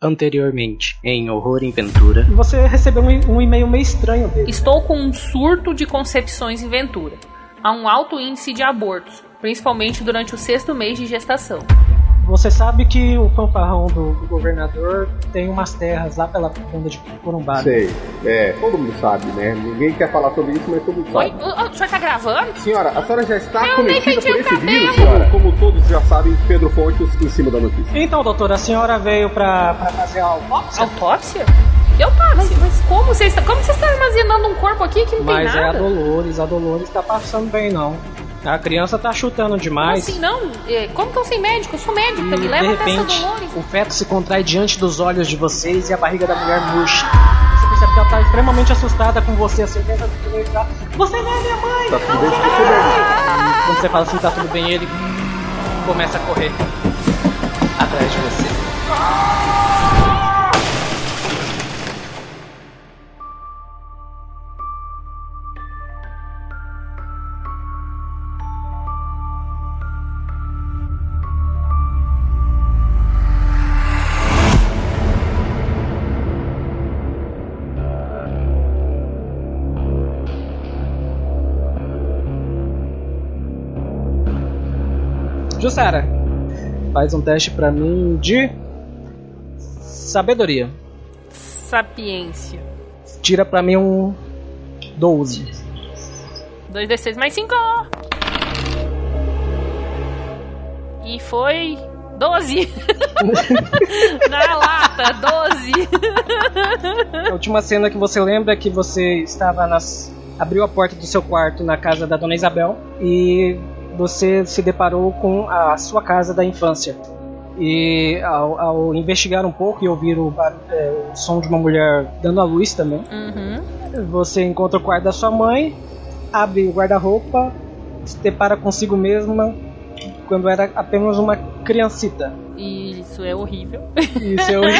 Anteriormente, em Horror em Ventura. Você recebeu um, um e-mail meio estranho dele. Estou com um surto de concepções em Ventura. Há um alto índice de abortos, principalmente durante o sexto mês de gestação. Você sabe que o fanfarrão do, do governador tem umas terras lá pela banda de Corumbá. Sei, é, todo mundo sabe, né? Ninguém quer falar sobre isso, mas todo mundo Oi, sabe. o, o senhor tá gravando? Senhora, a senhora já está Eu cometida por esse cabelo. vírus, senhora. Como todos já sabem, Pedro Fontes em cima da notícia. Então, doutora, a senhora veio pra, pra fazer a autópsia? Autópsia? Eu tá, mas, mas como vocês estão. Como vocês estão armazenando um corpo aqui que não Mas tem é a nada? Dolores, a Dolores tá passando bem não. A criança tá chutando Como demais. assim, não? É, Como que eu sei médico? Eu sou médica, E, me de leva até repente, o feto se contrai diante dos olhos de vocês e a barriga da mulher murcha. Você percebe que ela tá extremamente assustada com você, assim, tenta gritar, Você não é minha mãe! Tá tudo bem quando você fala assim, tá tudo bem, ele começa a correr atrás de você. Jussara, faz um teste pra mim de sabedoria. Sapiência. Tira pra mim um 12. 2d6 mais 5. E foi 12. Na lata, 12. A última cena que você lembra é que você estava nas. abriu a porta do seu quarto na casa da Dona Isabel e você se deparou com a sua casa da infância. E ao, ao investigar um pouco e ouvir o, é, o som de uma mulher dando a luz também, Uhum. você encontra o quarto da sua mãe, abre o guarda-roupa, se depara consigo mesma quando era apenas uma criancita. Isso é horrível. Isso eu...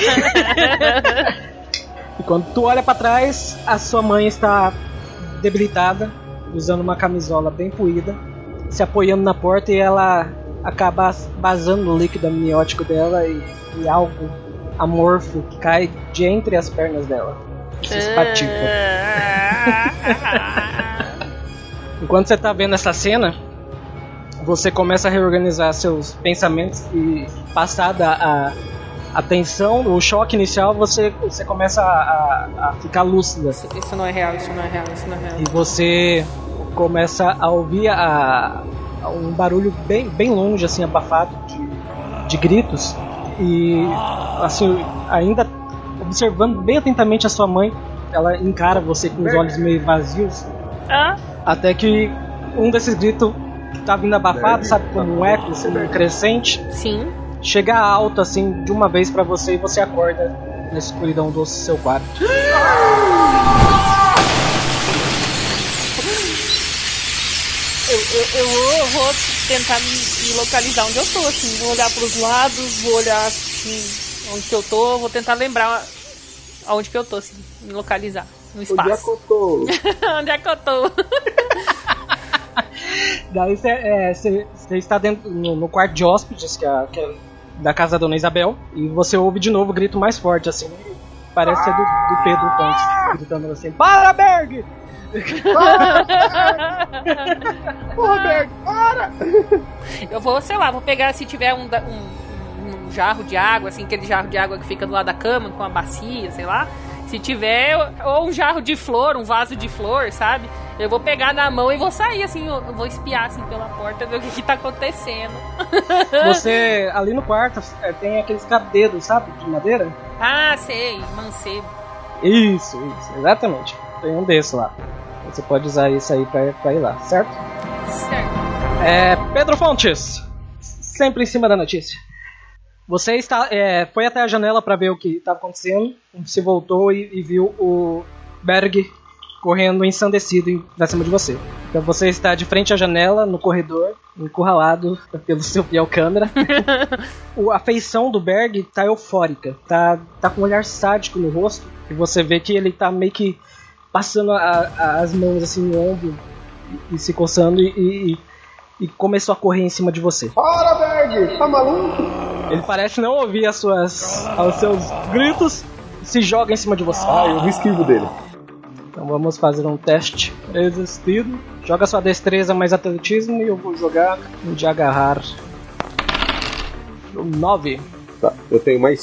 e quando tu olha pra trás, a sua mãe está debilitada, usando uma camisola bem puída, se apoiando na porta e ela acaba vazando o líquido amniótico dela e, e algo amorfo que cai de entre as pernas dela. Se espatifa. Enquanto você tá vendo essa cena, você começa a reorganizar seus pensamentos e passada a, a tensão, o choque inicial, você, você começa a, a- a ficar lúcida. Isso não é real, isso não é real, isso não é real. E você começa a ouvir a, a um barulho bem, bem longe, assim, abafado de, de gritos. E assim, ainda observando bem atentamente a sua mãe, ela encara você com os olhos meio vazios. Ah, Até que um desses gritos que tá vindo abafado, sabe, como um eco, assim, um crescente, sim. chega alto assim de uma vez pra você e você acorda na escuridão do seu quarto. Eu, eu, eu vou, tentar me, me localizar onde eu tô, assim. Vou olhar pros lados, vou olhar assim, onde que eu tô, vou tentar lembrar aonde que eu tô, assim, me localizar no Onde é que espaço. eu tô? onde é que eu tô? Daí você é, está dentro no, no quarto de hóspedes que é, que é da casa da Dona Isabel e você ouve de novo o grito mais forte assim. Parece ser do, do Pedro Pontes gritando assim: Para, Berg! Porra, Berg, para! Eu vou, sei lá, vou pegar se tiver um, um, um jarro de água, assim, aquele jarro de água que fica do lado da cama com a bacia, sei lá. Se tiver, ou um jarro de flor, um vaso de flor, sabe? Eu vou pegar na mão e vou sair, assim, vou espiar, assim, pela porta, ver o que, que tá acontecendo. Você, ali no quarto, é, tem aqueles cabedeiros, sabe? De madeira? Ah, sei, mancebo. Isso, isso, exatamente. Tem um desses lá. Você pode usar isso aí pra, pra ir lá, certo? Certo. É, Pedro Fontes, sempre em cima da notícia. Você está, é, foi até a janela para ver o que estava acontecendo, se voltou e, e viu o Berg correndo ensandecido em- pra cima de você. Então você está de frente à janela, no corredor, encurralado pelo seu fiel câmera. A feição do Berg tá eufórica, tá, tá com um olhar sádico no rosto, e você vê que ele tá meio que passando a- a- as mãos assim no ombro e, e se coçando e, e- e começou a correr em cima de você. Para, Berg! Tá maluco? Ele parece não ouvir as suas, os seus gritos e se joga em cima de você. Ah, eu esquivo dele. Então vamos fazer um teste resistido. Joga sua destreza mais atletismo e eu vou jogar de agarrar. 9. Tá, eu tenho mais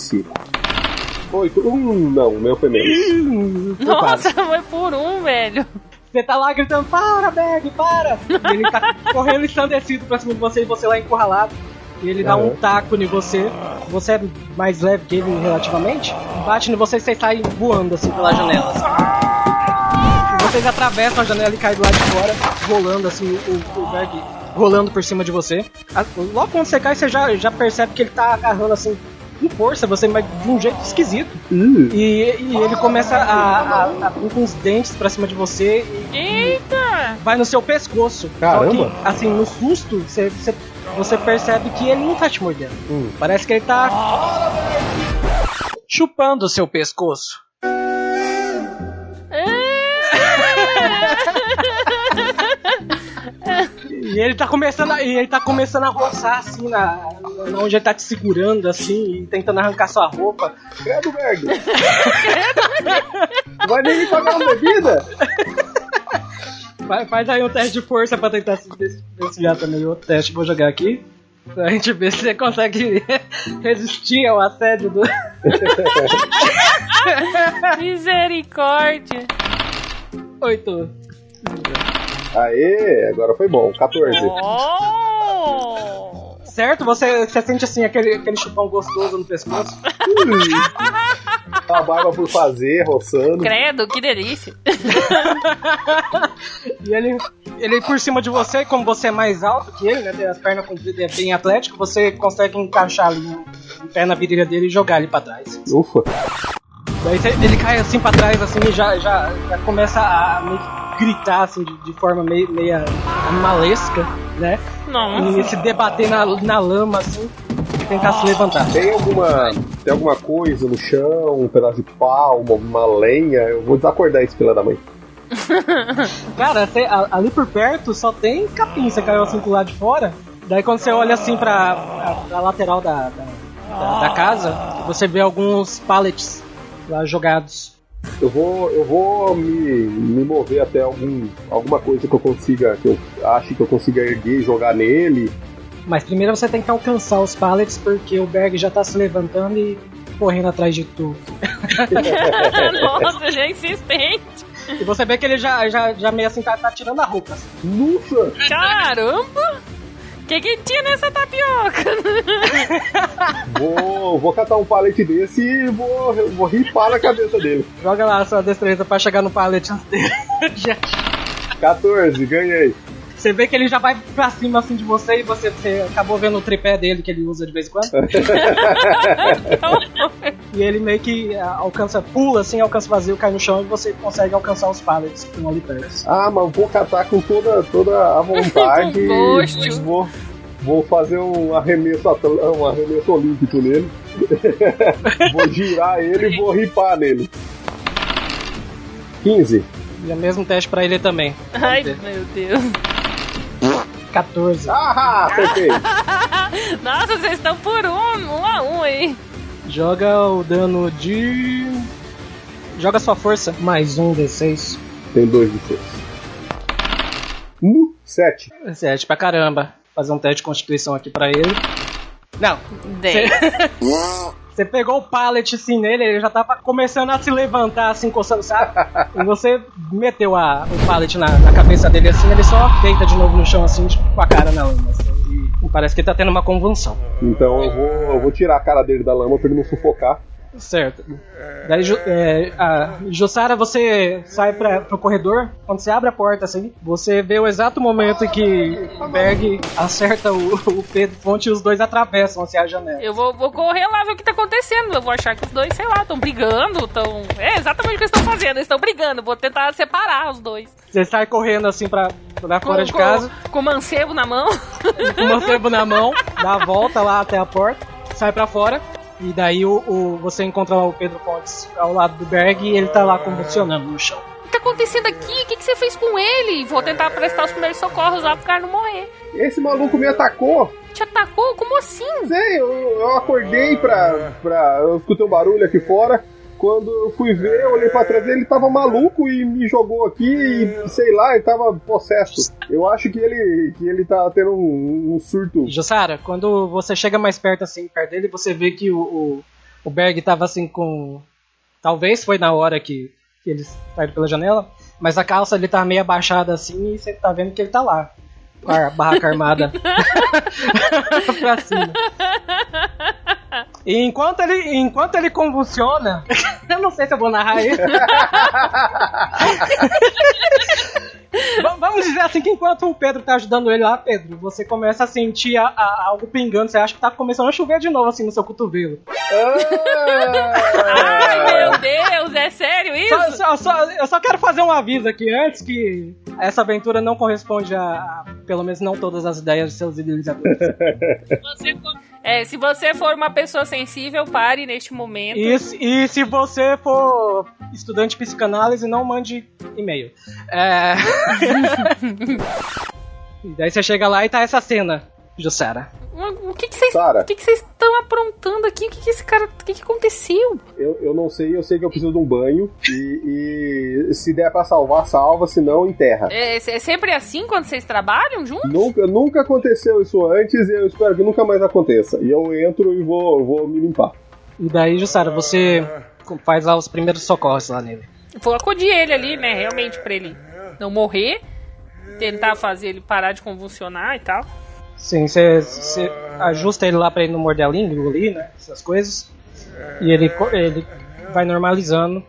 cinco. Oito. Um, não, o meu foi menos. Nossa, foi por um, velho. Você tá lá gritando, para, Berg, para! E ele tá correndo ensandecido pra cima de você e você lá encurralado. E ele dá um taco em você. Você é mais leve que ele relativamente. Bate em você e você sai voando assim pela janela. assim. Vocês atravessam a janela e caem do lado de fora, rolando assim, o, o Berg rolando por cima de você. Logo quando você cai, você já, já percebe que ele tá agarrando assim com força, você, mas de um jeito esquisito. Ih, E, e ele começa a, a, a vir com os dentes pra cima de você e Eita! vai no seu pescoço. Caramba! Só que, assim, no susto, você, você, você percebe que ele não tá te mordendo. Hum. Parece que ele tá chupando o seu pescoço. E ele tá começando a, e ele tá começando a roçar assim na, na onde ele tá te segurando assim e tentando arrancar sua roupa. credo, Berg. Vai nem me pagar uma bebida? Vai- Faz aí um teste de força pra tentar se des- desviar também. Outro teste, vou jogar aqui. Pra gente ver se você consegue resistir ao assédio do. Misericórdia. Oito. Aê, agora foi bom. 14. Oh! Certo? Você, você sente assim aquele, aquele chupão gostoso no pescoço. A barba por fazer, roçando. Credo, que delícia. E ele, ele por cima de você, como você é mais alto que ele, né? Tem as pernas compridas e é bem atlético, você consegue encaixar ali um pé na virilha dele e jogar ele pra trás. Ufa. Daí ele cai assim pra trás assim e já, já, já começa a meio que gritar assim de, de forma meio, meio animalesca, né? Nossa. E se debater na, na lama assim e tentar se levantar. Tem alguma, tem alguma coisa no chão, um pedaço de pau, uma, uma lenha? Eu vou desacordar esse filho da mãe. Cara, a- ali por perto só tem capim, você caiu assim pro lado de fora. Daí quando você olha assim pra, pra, pra lateral da, da, da- da casa, você vê alguns pallets lá jogados. Eu vou, eu vou me, me mover até algum, alguma coisa que eu consiga, que eu ache que eu consiga erguer e jogar nele. Mas primeiro você tem que alcançar os pallets porque o Berg já tá se levantando e correndo atrás de tu. Nossa, já é insistente. E você vê que ele já, já, já meio assim tá, tá tirando a roupa. assim. Nossa! Caramba! O que, que tinha nessa tapioca? Vou, vou catar um pallet desse e vou, vou ripar na cabeça dele. Joga lá a sua destreza pra chegar no pallet antes dele. Já- 14, ganhei. Você vê que ele já vai pra cima assim de você e você, você acabou vendo o tripé dele que ele usa de vez em quando. E ele meio que ah, alcança, pula assim, alcança o vazio, cai no chão e você consegue alcançar os pallets que estão ali perto. Ah, mas vou catar com toda, toda a vontade. Com e vou, vou fazer um arremesso, atl- um arremesso olímpico nele. vou girar ele e vou ripar nele. 15. E é o mesmo teste pra ele também. Ai, meu Deus. 14. Ah, acertei. Nossa, vocês estão por um, um a um aí. Joga o dano de. Joga sua força. Mais um D6. Tem dois de força. Uh, 7. 7 pra caramba. Fazer um teste de constituição aqui pra ele. Não, Dez. Você pegou o pallet assim nele, ele já tava começando a se levantar, assim, coçando saco. e você meteu a, o pallet na, na cabeça dele assim, ele só deita de novo no chão, assim, tipo, com a cara na lama. assim, e parece que ele tá tendo uma convulsão. Então eu vou, eu vou tirar a cara dele da lama pra ele não sufocar. Certo. Daí, é, a Jussara, você sai pra, pro corredor. Quando você abre a porta, assim, você vê o exato momento em que o Berg acerta o, o Pedro Fonte e os dois atravessam assim, a janela. Eu vou, vou correr lá ver o que tá acontecendo. Eu vou achar que os dois, sei lá, estão brigando, estão. É exatamente o que eles estão fazendo. Eles estão brigando. Vou tentar separar os dois. Você sai correndo assim pra, pra Com, fora de com- casa. Com o mancebo na mão. com o mancebo na mão, dá a volta lá até a porta, sai pra fora. E daí o, o- você encontra lá o Pedro Fontes ao lado do Berg e ele tá lá convulsionando no chão. O que tá acontecendo aqui? O que, que você fez com ele? Vou tentar prestar os primeiros socorros lá pro cara não morrer. Esse maluco me atacou. Te atacou? Como assim? Sei, eu, eu acordei pra, pra. Eu escutei um barulho aqui fora. Quando eu fui ver, eu olhei pra trás dele, ele tava maluco e me jogou aqui e sei lá, ele tava possesso. Eu acho que ele, que ele tá tendo um, um surto. Jussara, quando você chega mais perto assim, perto dele, você vê que o, o, o Berg tava assim com. Talvez foi na hora que, que eles saíram pela janela, mas a calça ele tá meio abaixada assim e você tá vendo que ele tá lá. Com a barraca armada pra cima. E enquanto ele, enquanto ele convulsiona, eu não sei se eu vou narrar isso. Va- Vamos dizer assim que enquanto o Pedro tá ajudando ele lá, Pedro, você começa a sentir a- a- algo pingando, você acha que tá começando a chover de novo assim no seu cotovelo. Ai, meu Deus, é sério isso? Só- só- só- eu só quero fazer um aviso aqui antes que essa aventura não corresponde a, a- pelo menos não todas as ideias de seus idealizadores. É, se você for uma pessoa sensível, pare neste momento. E, se- e se você for estudante de psicanálise, não mande e-mail. É... e daí você chega lá e tá essa cena, Jussara. O que vocês que que estão aprontando aqui? O que que esse cara, o que que aconteceu? Eu, eu não sei, eu sei que eu preciso de um banho. E, e se der pra salvar, salva, se não, enterra. É, é sempre assim quando vocês trabalham juntos? Nunca, nunca aconteceu isso antes e eu espero que nunca mais aconteça. E eu entro e vou, vou me limpar. E daí, Jussara, você faz lá os primeiros socorros lá nele. Vou acudir ele ali, né, realmente pra ele não morrer, tentar fazer ele parar de convulsionar e tal. Sim, você, ajusta ele lá pra ele não morder a língua, engolir, né? Essas coisas. E ele, ele vai normalizando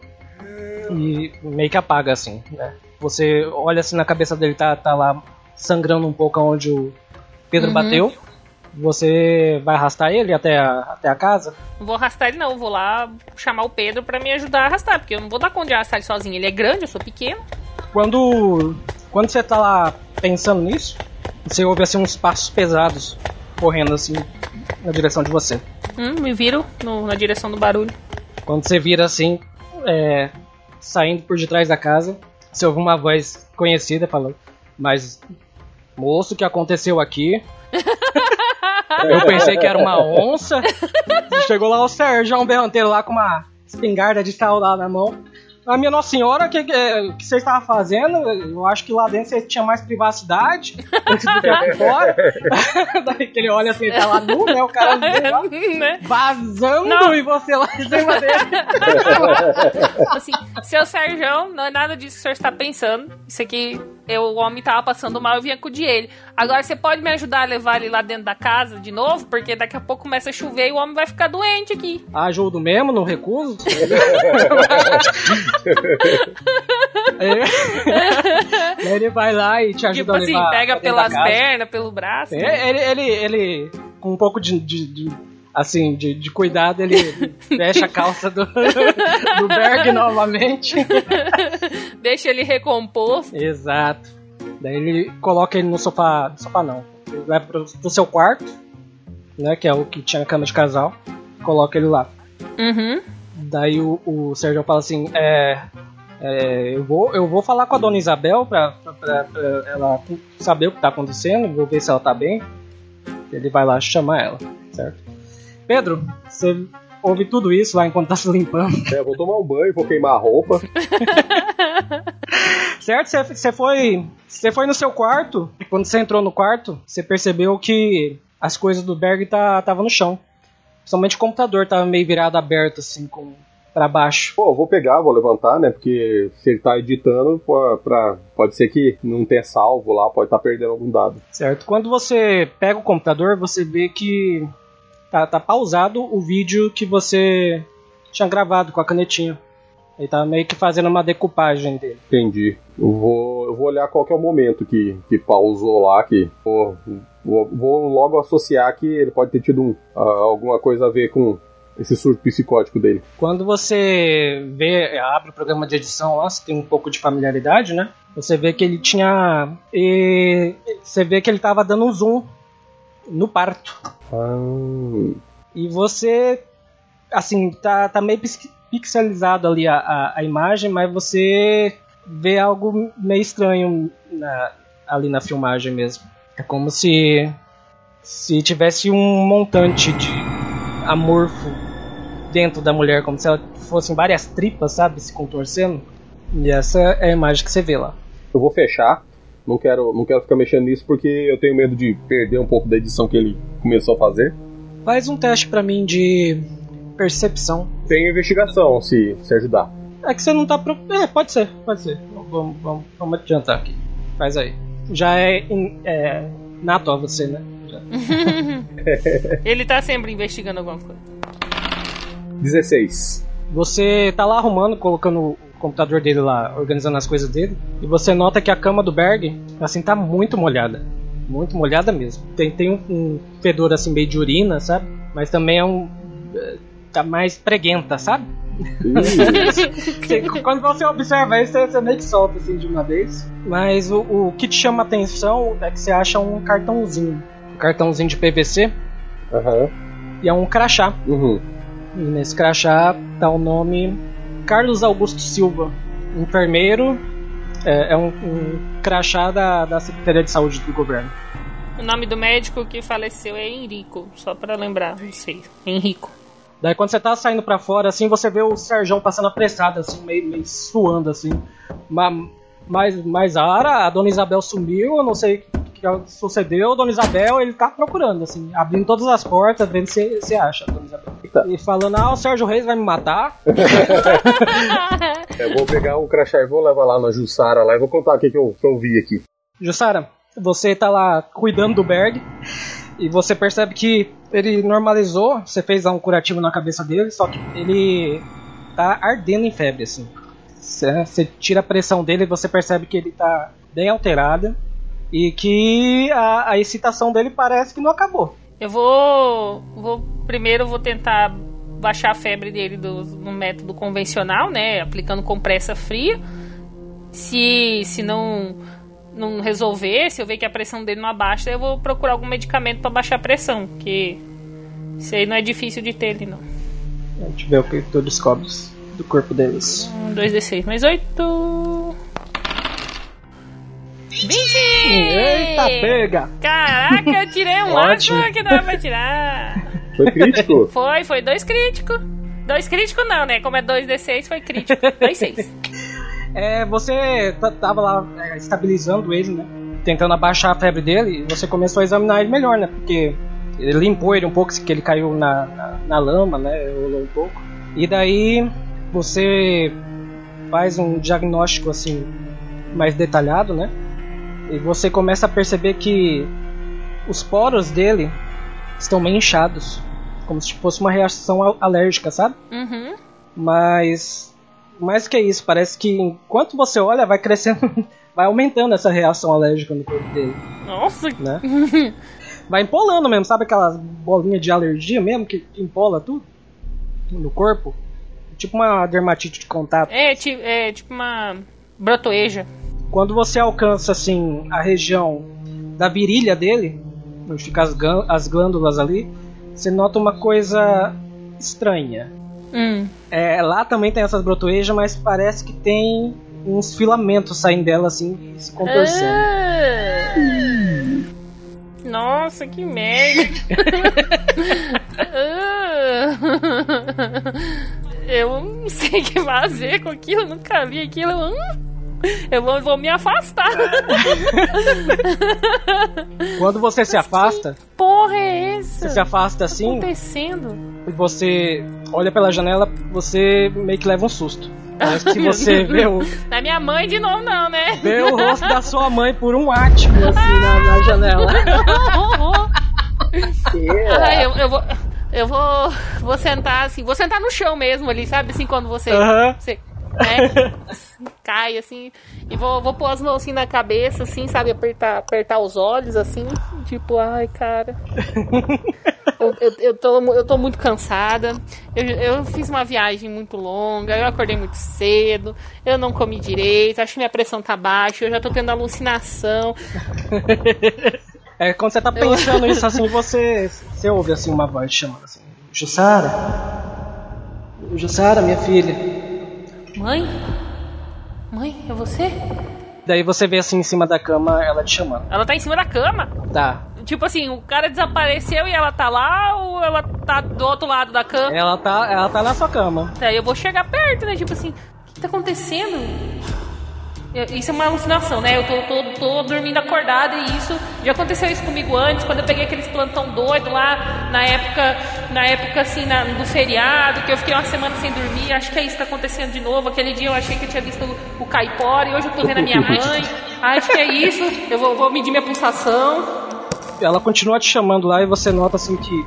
e meio que apaga, assim, né? Você olha assim na cabeça dele, tá, tá lá sangrando um pouco onde o Pedro Uhum. bateu. Você vai arrastar ele até a, até a casa? Não vou arrastar ele não, vou lá chamar o Pedro pra me ajudar a arrastar, porque eu não vou dar conta de arrastar ele sozinho. Ele é grande, eu sou pequeno. Quando, quando você tá lá pensando nisso, você ouve assim uns passos pesados correndo assim na direção de você. Hum, me viro no- na direção do barulho. Quando você vira assim, é, saindo por detrás da casa, você ouve uma voz conhecida falando: Mas, moço, o que aconteceu aqui? Eu pensei que era uma onça. Chegou lá o Sérgio Berranteiro lá com uma espingarda de sal lá na mão. A minha Nossa Senhora, o que, que, que você estava fazendo? Eu acho que lá dentro você tinha mais privacidade antes do que aqui fora. Daí que ele olha assim, tá lá nu, né? O cara nu né? vazando Não. e você lá em cima dele. Assim, seu Sérgio, não é nada disso que o senhor está pensando. Isso aqui, eu, o homem tava passando mal, eu vim acudir ele. Agora, você pode me ajudar a levar ele lá dentro da casa de novo? Porque daqui a pouco começa a chover e o homem vai ficar doente aqui. Ajudo mesmo, não recuso. Aí ele vai lá e te ajuda tipo a assim, levar pega pra dentro da pelas pernas, pelo braço. né? É, Ele, ele, ele, com um pouco de, de- de- assim, de, de cuidado, ele fecha a calça do, do Berg novamente. Deixa ele recomposto. Exato. Daí ele coloca ele no sofá, no sofá não, ele leva pro, pro seu quarto, né, que é o que tinha a cama de casal, coloca ele lá. Uhum. Daí o, o Sérgio fala assim, é, é, eu, vou, eu vou falar com a dona Isabel pra, pra- pra- pra ela saber o que tá acontecendo, vou ver se ela tá bem. Ele vai lá chamar ela, certo? Pedro, você ouve tudo isso lá enquanto tá se limpando, É, vou tomar um banho, vou queimar a roupa. certo? Você- foi, você foi no seu quarto, e quando você entrou no quarto, você percebeu que as coisas do Berg tá, tava no chão. Principalmente o computador tava meio virado aberto, assim, com, pra baixo. Pô, vou pegar, vou levantar, né? Porque se ele tá editando, pô, pra, pode ser que não tenha salvo lá, pode estar perdendo algum dado. Certo. Quando você pega o computador, você vê que tá, tá pausado o vídeo que você tinha gravado com a canetinha. Ele tá meio que fazendo uma decupagem dele. Entendi. Eu vou, eu vou olhar qual que é o momento que, que pausou lá, que vou, vou logo associar que ele pode ter tido um, ah, alguma coisa a ver com esse surto psicótico dele. Quando você vê, abre o programa de edição lá, você tem um pouco de familiaridade, né? Você vê que ele tinha. e você vê que ele tava dando um zoom no parto. Ah, E você, assim, tá, tá meio pixelizado ali a, a, a imagem, mas você vê algo meio estranho na- ali na filmagem mesmo. É como se se tivesse um montante de amorfo dentro da mulher, como se ela fossem várias tripas, sabe, se contorcendo. E essa é a imagem que você vê lá. Eu vou fechar. Não quero, não quero ficar mexendo nisso porque eu tenho medo de perder um pouco da edição que ele começou a fazer. Faz um teste pra mim de percepção. Tem investigação, se, se ajudar. É que você não tá. Pro... É, pode ser, pode ser. Vamos, vamos, vamos adiantar aqui. Faz aí. Já é, in- é nato a você, né? Ele tá sempre investigando alguma coisa. 16. Você tá lá arrumando, colocando computador dele lá, organizando as coisas dele, e você nota que a cama do Berg, assim, tá muito molhada. Muito molhada mesmo. Tem, tem um, um fedor assim meio de urina, sabe? Mas também é um. eh, tá mais preguenta, sabe? Quando você observa isso, você, meio que solta assim de uma vez. Mas o, o que te chama a atenção é que você acha um cartãozinho. Um cartãozinho de PVC Aham. e é um crachá. Uhum. E nesse crachá tá o nome Carlos Augusto Silva, enfermeiro. É, é um, um crachá da, da Secretaria de Saúde do governo. O nome do médico que faleceu é Henrico, só pra lembrar vocês. Henrico. Daí quando você tá saindo pra fora, assim, você vê o Serjão passando apressado, assim, meio, meio suando, assim. Ma- Mas, mas a Ara, a Dona Isabel sumiu, eu não sei sucedeu, Dona Isabel, ele tá procurando, assim, abrindo todas as portas, vendo se, se acha, Dona Isabel. E falando, ah, o Sérgio Reis vai me matar. Eu vou pegar o crachá e vou levar lá na Jussara lá e vou contar o que, que, eu, que eu vi aqui. Jussara, você tá lá cuidando do Berg e você percebe que ele normalizou, você fez um curativo na cabeça dele, só que ele tá ardendo em febre, assim. Você você tira a pressão dele e você percebe que ele tá bem alterado e que a, a excitação dele parece que não acabou. Eu vou, vou primeiro vou tentar baixar a febre dele do, no método convencional, né, aplicando compressa fria. Se se não não resolver, se eu ver que a pressão dele não abaixa, eu vou procurar algum medicamento para baixar a pressão, que isso aí não é difícil de ter ele não. A gente vê o que tu descobres do corpo deles. Um, 2d6 mais 8. 20! Eita, pega! Caraca, eu tirei um Ótimo. que dava pra tirar. Foi crítico? Foi, foi dois críticos. Dois críticos não, né? Como é 2d6, foi crítico. Dois 6. É, você tava lá é, estabilizando ele, né? Tentando abaixar a febre dele, e você começou a examinar ele melhor, né? Porque ele limpou ele um pouco, que ele caiu na, na, na lama, né? Rolou um pouco. E daí você faz um diagnóstico assim mais detalhado, né? E você começa a perceber que os poros dele estão meio inchados, como se fosse uma reação al- alérgica, sabe? Uhum. Mas mais que isso, parece que enquanto você olha, vai crescendo, vai aumentando essa reação alérgica no corpo dele, Nossa, né? vai empolando mesmo, sabe aquelas bolinhas de alergia mesmo que empola tudo no corpo? Tipo uma dermatite de contato. é, é tipo uma brotoeja. Quando você alcança assim a região da virilha dele, onde ficam as, as glândulas ali, você nota uma coisa estranha. Hum. É, lá também tem essas brotoejas, mas parece que tem uns filamentos saindo dela assim e se contorcendo. Ah. Nossa, que merda. Ah. Eu não sei o que fazer com aquilo, nunca vi aquilo. Hum. Eu vou, vou me afastar. Quando você se afasta, Porra, é essa? você se afasta assim acontecendo? e você olha pela janela, você meio que leva um susto. Parece que se você vê o, Não é minha mãe de novo, não, né? vê o rosto da sua mãe por um átimo assim na, na janela. Ai, eu, eu vou. Eu vou, vou sentar assim, vou sentar no chão mesmo ali, sabe? Assim, quando você, Aham. você né, cai assim, e vou, vou pôr as mãos assim na cabeça, assim, sabe? Apertar, apertar os olhos, assim, tipo, ai, cara. Eu, eu, eu, tô, eu tô muito cansada. Eu, eu fiz uma viagem muito longa, eu acordei muito cedo, eu não comi direito, acho que minha pressão tá baixa, eu já tô tendo alucinação. É quando você tá pensando isso assim, você, você ouve assim uma voz chamando assim: Jussara, Jussara, minha filha. Mãe? Mãe, é você? Daí você vê assim em cima da cama ela te chamando. Ela tá em cima da cama. Tá. Tipo assim, o cara desapareceu e ela tá lá ou ela tá do outro lado da cama? Ela tá, ela tá na sua cama. Daí eu vou chegar perto, né? Tipo assim, o que tá acontecendo? Isso é uma alucinação, né? Eu tô, tô, tô dormindo acordada e isso já aconteceu isso comigo antes, quando eu peguei aqueles plantão doido lá na época, na época assim, na- do feriado, que eu fiquei uma semana sem dormir. Acho que é isso que tá acontecendo de novo. Aquele dia eu achei que eu tinha visto o, o caipora e hoje eu tô vendo a minha mãe. Acho que é isso. Eu vou, vou medir minha pulsação. Ela continua te chamando lá e você nota assim que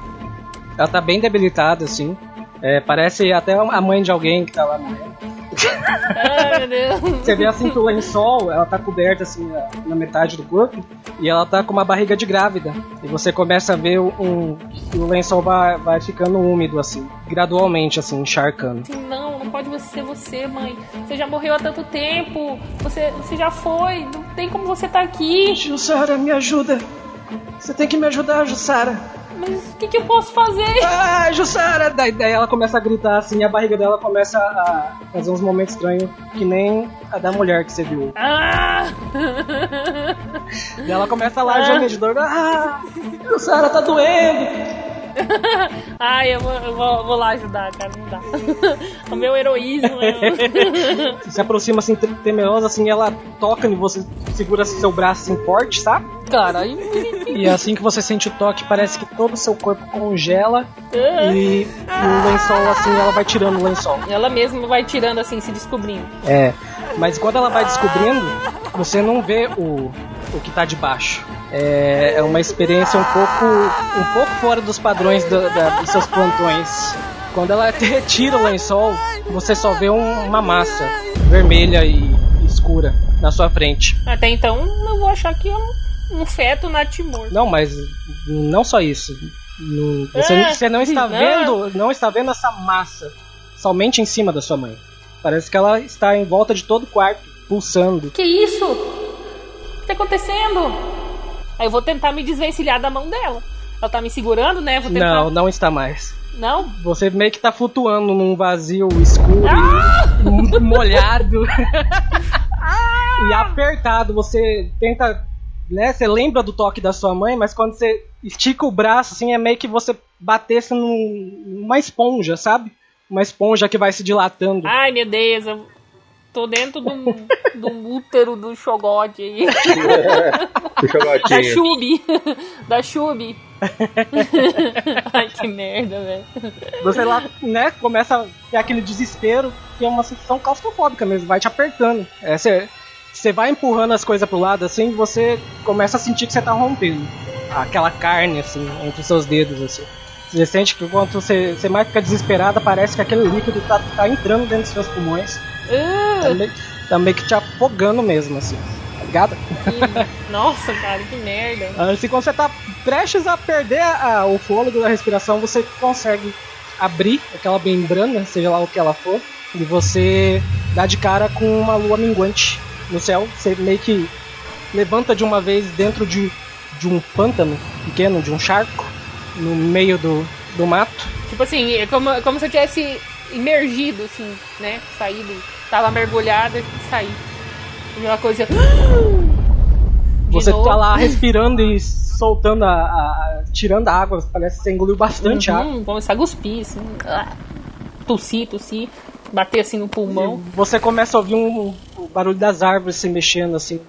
ela tá bem debilitada assim. É, parece até a mãe de alguém que tá lá morrendo. Ai, meu Deus. Você vê assim que o lençol, ela tá coberta assim na, metade do corpo e ela tá com uma barriga de grávida. E você começa a ver um, que o lençol vai, vai ficando úmido assim, gradualmente assim, encharcando. não, não pode ser você, mãe. Você já morreu há tanto tempo. Você, você já foi. Não tem como você tá aqui. Jussara, me ajuda. Você tem que me ajudar, Jussara. Mas o que, que eu posso fazer? Ah, Jussara! Daí, daí ela começa a gritar assim, e a barriga dela começa a fazer uns momentos estranhos, que nem a da mulher que você viu. Ah! Daí ela começa a gemer de dor. Ah, Jussara, tá doendo! Ai, eu vou, eu vou, vou lá ajudar, cara. Não dá. o meu heroísmo. Eu... Você se aproxima assim, te- temerosa, assim, ela toca em você, segura seu braço assim forte, sabe? cara, aí. E assim que você sente o toque, parece que todo o seu corpo congela e o lençol, assim, ela vai tirando o lençol. Ela mesma vai tirando assim, se descobrindo. É, mas quando ela vai descobrindo, você não vê o, o que tá debaixo. É, é uma experiência um pouco, um pouco fora dos padrões do- da- dos seus plantões. Quando ela retira o lençol, você só vê um- uma massa vermelha e escura na sua frente. Até então, eu vou achar que é um, um feto natimorto. Não, mas não só isso. No- Você, É, você não está não. vendo, não está vendo essa massa somente em cima da sua mãe. Parece que ela está em volta de todo o quarto, pulsando. Que isso? Tá acontecendo? Aí eu vou tentar me desvencilhar da mão dela. Ela tá me segurando, né? Vou tentar. Não, não está mais. Não? Você meio que tá flutuando num vazio escuro Ah! molhado e apertado. Você tenta, né? Você lembra do toque da sua mãe, mas quando você estica o braço, assim, é meio que você batesse num- numa esponja, sabe? Uma esponja que vai se dilatando. Ai, meu Deus, eu tô dentro de um, de um útero do chogote aí. Da. Chube. Da Chube. Ai, que merda, velho. Você lá, né, começa a ter aquele desespero, que é uma sensação claustrofóbica mesmo, vai te apertando. É, você, você vai empurrando as coisas pro lado assim, você começa a sentir que você tá rompendo. Aquela carne, assim, entre os seus dedos, assim. Você sente que quando você, você mais fica desesperada, parece que aquele líquido tá, tá entrando dentro dos seus pulmões. Tá Ah, meio, tá meio que te afogando mesmo, assim. Tá ligado? que- Nossa, cara, que merda. Assim, quando você tá prestes a perder a- o fôlego da respiração, você consegue abrir aquela membrana, seja lá o que ela for, e você dá de cara com uma lua minguante no céu. Você meio que levanta de uma vez dentro de, de um pântano pequeno, de um charco, no meio do, do mato. Tipo assim, é como, é como se eu tivesse imergido, assim, né? Saído. Tava mergulhada e saí. Aquela coisa. De Você novo. tá lá respirando e soltando a, a- tirando a água, parece que você engoliu bastante água. Uhum, começar a cuspir, assim. Ah, tossir, tossir. Bater assim no pulmão. E Você começa a ouvir um, o barulho das árvores se mexendo assim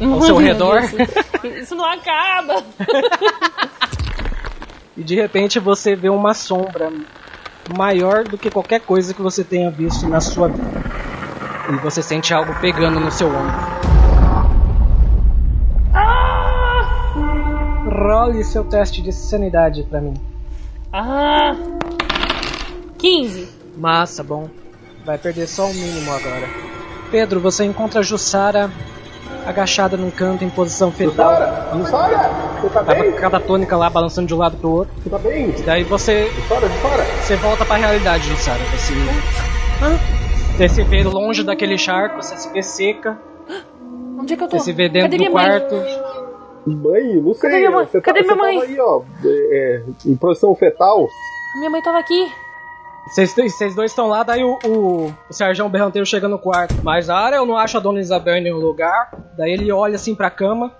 ao Uhum. seu redor. Isso, isso não acaba. E de repente você vê uma sombra maior do que qualquer coisa que você tenha visto na sua vida. E você sente algo pegando no seu ombro. Role seu teste de sanidade pra mim. Ah. 15. Massa, bom. Vai perder só o mínimo agora. Pedro, você encontra a Jussara agachada num canto em posição fetal. Jussara, Jussara, você tá bem? catatônica lá, balançando de um lado pro outro. Você tá bem? Daí você Jussara, Jussara. Você volta pra realidade, Jussara. Você, você se vê longe daquele charco, você se vê seca, Onde é que eu tô? você se vê dentro Cadê do minha mãe? quarto. Mãe, não sei. Cadê minha mãe? Você, Cadê tá, minha você mãe? tava aí, ó, é, é, em posição fetal. Minha mãe tava aqui. Vocês dois estão lá, daí o, o, o Sérgio Berranteiro chega no quarto. Mas a área eu não acho a Dona Isabel em nenhum lugar. Daí ele olha assim pra cama.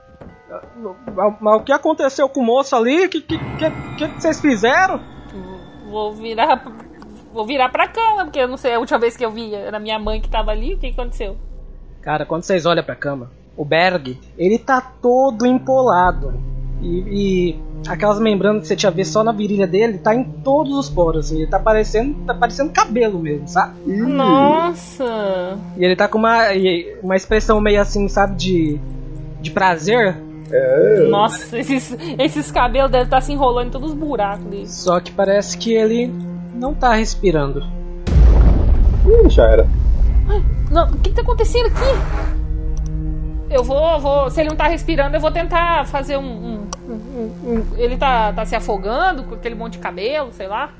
Mas, mas o que aconteceu com o moço ali? O que, que, que, que vocês fizeram? Vou virar. Vou virar pra cama, porque eu não sei, a última vez que eu vi era minha mãe que tava ali, o que que aconteceu? Cara, quando vocês olham pra cama, o Berg, ele tá todo empolado. E, e aquelas membranas que você tinha visto só na virilha dele, tá em todos os poros, assim, ele tá parecendo, tá parecendo cabelo mesmo, sabe? Nossa! E ele tá com uma, uma expressão meio assim, sabe, de, de prazer. Nossa, esses, esses cabelos devem estar se enrolando em todos os buracos dele. Só que parece que ele não tá respirando. Ih, já era. Não, o que tá acontecendo aqui? Eu vou, vou. Se ele não tá respirando, eu vou tentar fazer um- um- ele tá, tá se afogando com aquele monte de cabelo, sei lá.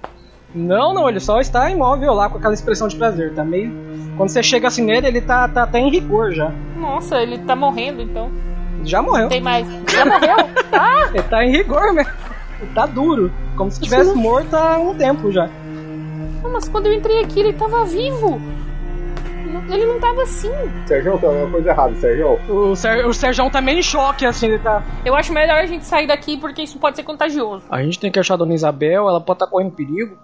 Não, não, ele só está imóvel lá com aquela expressão de prazer. Tá meio. Quando você chega assim nele, ele tá, tá até em rigor já. Nossa, ele tá morrendo então. Já morreu. Tem mais. Já morreu? Ah! Ele tá em rigor mesmo. Ele tá duro. Como se tivesse morto há um tempo já. Não, Mas quando eu entrei aqui, ele tava vivo. Não- Ele não tava assim. Sérgio, tem alguma coisa errada, Sérgio. O, Ser, o Serjão tá meio em choque, assim, ele tá. Eu acho melhor a gente sair daqui porque isso pode ser contagioso. A gente tem que achar a Dona Isabel, ela pode estar correndo perigo.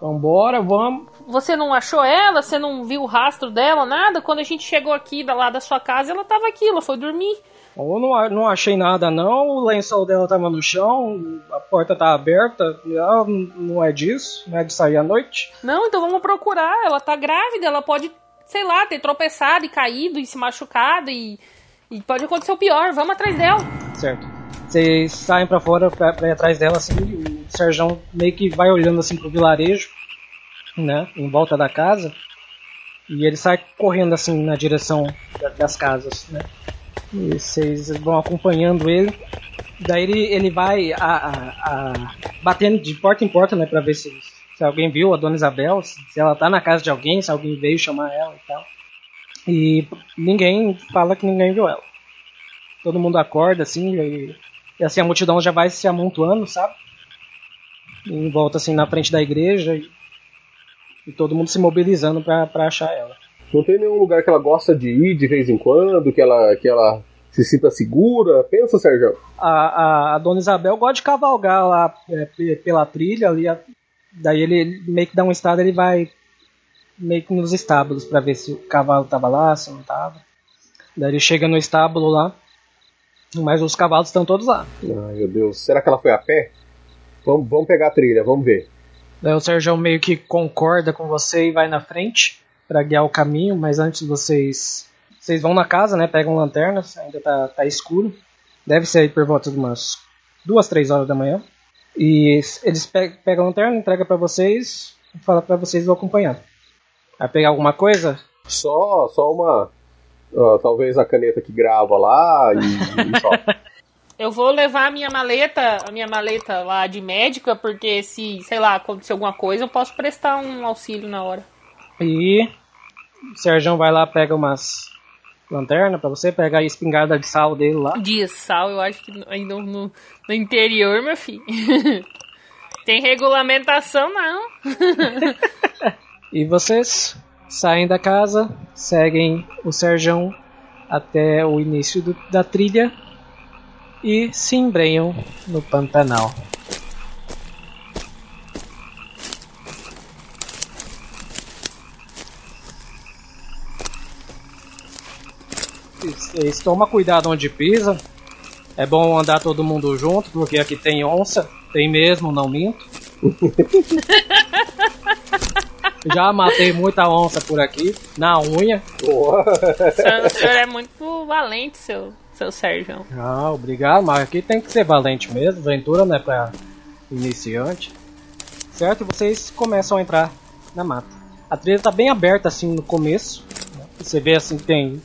Vambora, vamos. Você não achou ela? Você não viu o rastro dela? Nada? Quando a gente chegou aqui da- lá da sua casa, ela tava aqui, ela foi dormir. Eu não, não achei nada não, o lençol dela tava no chão, a porta tá aberta, ela n- não é disso, não é de sair à noite. Não, então vamos procurar. Ela tá grávida, ela pode, sei lá, ter tropeçado e caído e se machucado e, e pode acontecer o pior. Vamos atrás dela. Certo. Vocês saem pra fora pra, pra ir atrás dela, assim, o Serjão meio que vai olhando assim pro vilarejo, né, em volta da casa, e ele sai correndo assim na direção da- das casas, né. E vocês vão acompanhando ele. Daí ele, ele vai a, a- a- batendo de porta em porta, né, pra ver se, se alguém viu a Dona Isabel, se, ela tá na casa de alguém, se alguém veio chamar ela e tal. E ninguém fala que ninguém viu ela. Todo mundo acorda assim e, e assim a multidão já vai se amontoando, sabe? Em volta assim na frente da igreja e, e todo mundo se mobilizando pra achar ela. Não tem nenhum lugar que ela gosta de ir de vez em quando, que ela, que ela se sinta segura? Pensa, Sérgio. A, a, a Dona Isabel gosta de cavalgar lá é, pe- pela trilha ali. Daí ele, meio que dá um estado, ele vai meio que nos estábulos pra ver se o cavalo tava lá, se não tava. Daí ele chega no estábulo lá, mas os cavalos estão todos lá. Ai, meu Deus. Será que ela foi a pé? Vamos, vamos pegar a trilha, vamos ver. Daí o Sérgio meio que concorda com você e vai na frente pra guiar o caminho, mas antes vocês vocês vão na casa, né? Pegam lanternas, ainda tá, tá escuro. Deve ser aí por volta de umas duas, três horas da manhã. E eles pe- pegam a lanterna, entrega pra vocês e fala pra vocês vão acompanhar. Vai pegar alguma coisa? Só, só uma. ó, talvez a caneta que grava lá e, e só. Eu vou levar a minha maleta, a minha maleta lá de médica, porque se, sei lá, acontecer alguma coisa, eu posso prestar um auxílio na hora. E o Sérgio vai lá, pega umas lanternas pra você, pega a espingarda de sal dele lá. De sal, eu acho que ainda no, no interior, meu filho. Tem regulamentação, não. E vocês saem da casa, seguem o Serjão até o início do- da trilha e se embrenham no Pantanal. Vocês tomam cuidado onde pisa. É bom andar todo mundo junto, porque aqui tem onça. Tem mesmo, não minto. Já matei muita onça por aqui, na unha. Boa. O senhor, é muito valente, seu, seu Sérgio. Ah, obrigado, mas aqui tem que ser valente mesmo. Aventura não é pra iniciante. Certo? Vocês começam a entrar na mata. A trilha tá bem aberta assim no começo. Você vê assim que tem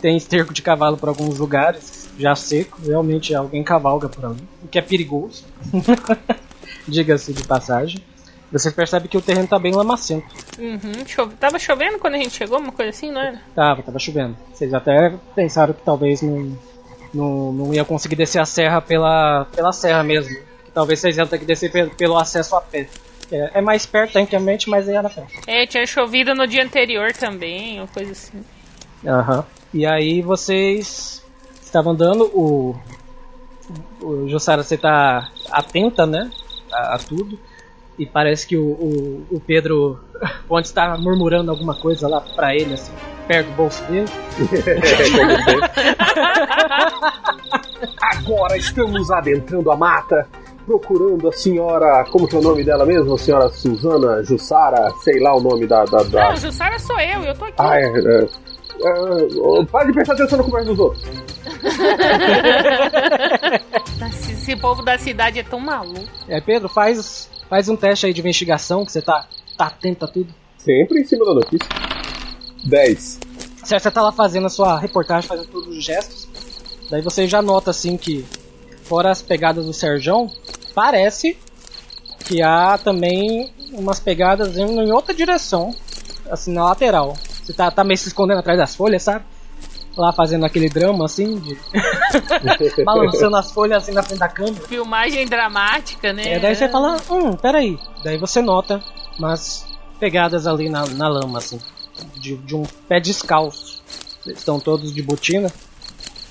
tem esterco de cavalo por alguns lugares, já seco. Realmente alguém cavalga por ali, o que é perigoso. Diga-se de passagem. Você percebe que o terreno tá bem lamacento. Uhum. Chove... Tava chovendo quando a gente chegou, uma coisa assim, não era? Tava, tava chovendo. Vocês até pensaram que talvez não, não, não ia conseguir descer a serra pela, pela serra mesmo. Que talvez vocês iam ter que descer pelo, pelo acesso a pé. É, é mais perto tecnicamente, mas é na frente. É, tinha chovido no dia anterior também, ou coisa assim. Aham. E aí vocês estavam andando, o. O Jussara, você tá atenta, né? A, a tudo. E parece que o, o, o Pedro Pontes está murmurando alguma coisa lá pra ele, assim, perto do bolso dele. Agora estamos adentrando a mata, procurando a senhora. Como que é o nome dela mesmo? A senhora Suzana Jussara, sei lá o nome da. da, da... Não, Jussara sou eu, eu tô aqui. Ah, é. é, é para de prestar atenção na conversa dos outros. Esse, esse povo da cidade é tão maluco. É, Pedro, faz, faz um teste aí de investigação, que você tá, tá atento a tudo. Sempre em cima da notícia. 10. Certo, você tá lá fazendo a sua reportagem, fazendo todos os gestos. Daí você já nota assim que, fora as pegadas do Serjão, parece que há também umas pegadas indo em outra direção, assim, na lateral. Você tá, tá meio se escondendo atrás das folhas, sabe? Lá fazendo aquele drama assim, de... balançando as folhas assim na frente da câmera. Filmagem dramática, né? É, daí você fala, hum, peraí. Daí você nota umas pegadas ali na, na lama, assim, de, de um pé descalço. Eles estão todos de botina,